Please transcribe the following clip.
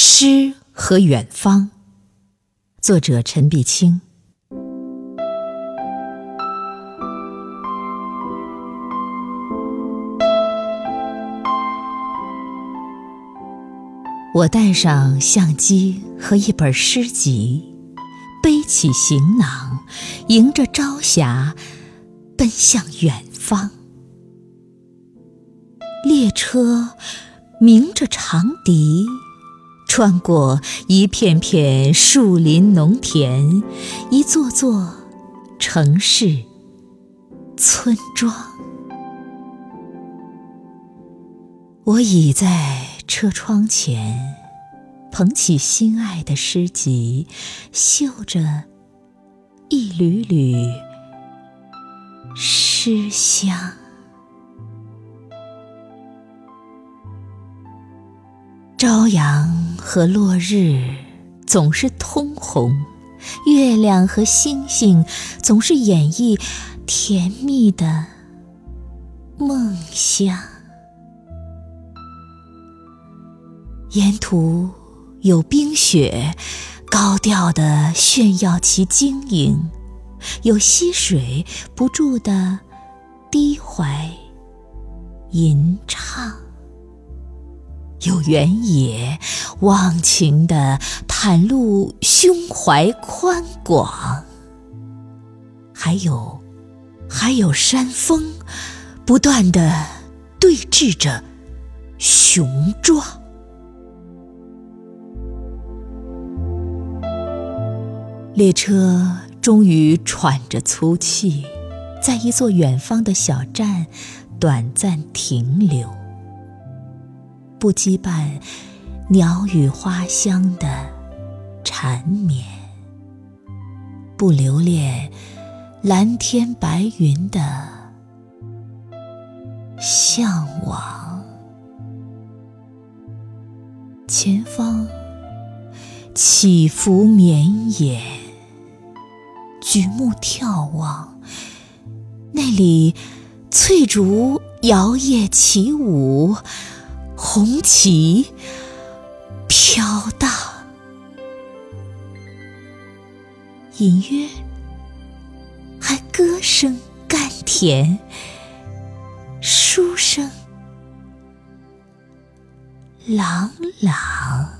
诗和远方，作者陈碧清。我带上相机和一本诗集，背起行囊，迎着朝霞，奔向远方。列车鸣着长笛。穿过一片片树林、农田，一座座城市、村庄。我倚在车窗前，捧起心爱的诗集，嗅着一缕缕诗香。朝阳和落日总是通红，月亮和星星总是演绎甜蜜的梦乡。沿途有冰雪，高调的炫耀其晶莹；有溪水，不住的低怀吟唱。有原野，忘情地袒露胸怀宽广；还有，还有山峰，不断地对峙着雄壮。列车终于喘着粗气，在一座远方的小站短暂停留。不羁绊鸟语花香的缠绵，不留恋蓝天白云的向往。前方起伏绵延，举目眺望，那里翠竹摇曳起舞。红旗飘荡，隐约还歌声甘甜，书声朗朗。